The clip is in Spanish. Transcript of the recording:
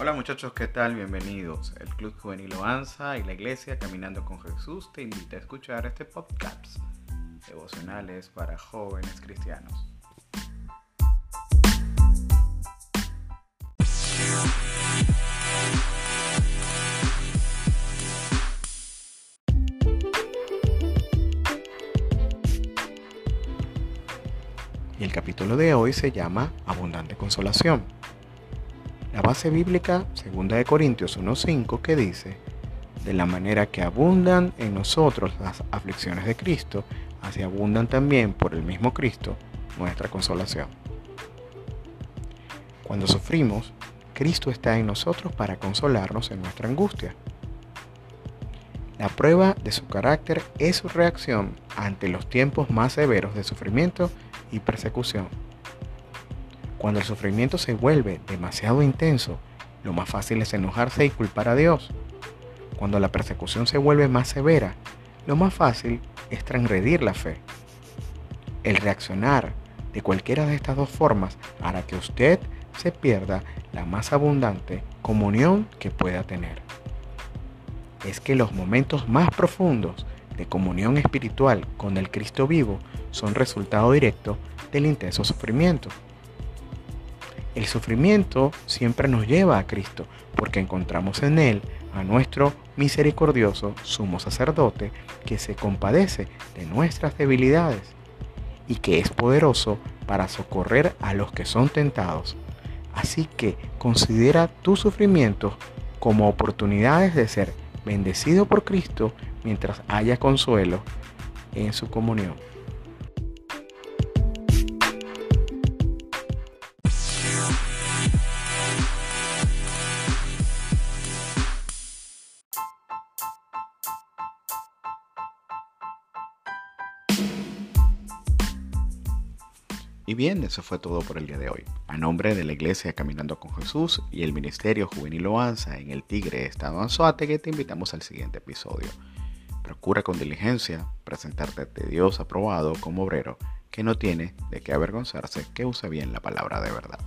Hola muchachos, ¿qué tal? Bienvenidos. El Club Juvenil Oanza y la Iglesia Caminando con Jesús te invita a escuchar este podcast devocionales para jóvenes cristianos. Y el capítulo de hoy se llama Abundante Consolación. La base bíblica, 2 de Corintios 1.5, que dice, de la manera que abundan en nosotros las aflicciones de Cristo, así abundan también por el mismo Cristo nuestra consolación. Cuando sufrimos, Cristo está en nosotros para consolarnos en nuestra angustia. La prueba de su carácter es su reacción ante los tiempos más severos de sufrimiento y persecución. Cuando el sufrimiento se vuelve demasiado intenso, lo más fácil es enojarse y culpar a Dios. Cuando la persecución se vuelve más severa, lo más fácil es transgredir la fe. El reaccionar de cualquiera de estas dos formas hará que usted se pierda la más abundante comunión que pueda tener. Es que los momentos más profundos de comunión espiritual con el Cristo vivo son resultado directo del intenso sufrimiento. El sufrimiento siempre nos lleva a Cristo porque encontramos en Él a nuestro misericordioso sumo sacerdote que se compadece de nuestras debilidades y que es poderoso para socorrer a los que son tentados. Así que considera tu sufrimiento como oportunidades de ser bendecido por Cristo mientras haya consuelo en su comunión. Y bien, eso fue todo por el día de hoy. A nombre de la Iglesia Caminando con Jesús y el Ministerio Juvenil Oanza en el Tigre Estado Anzoátegui, te invitamos al siguiente episodio. Procura con diligencia presentarte ante Dios aprobado como obrero que no tiene de qué avergonzarse, que usa bien la palabra de verdad.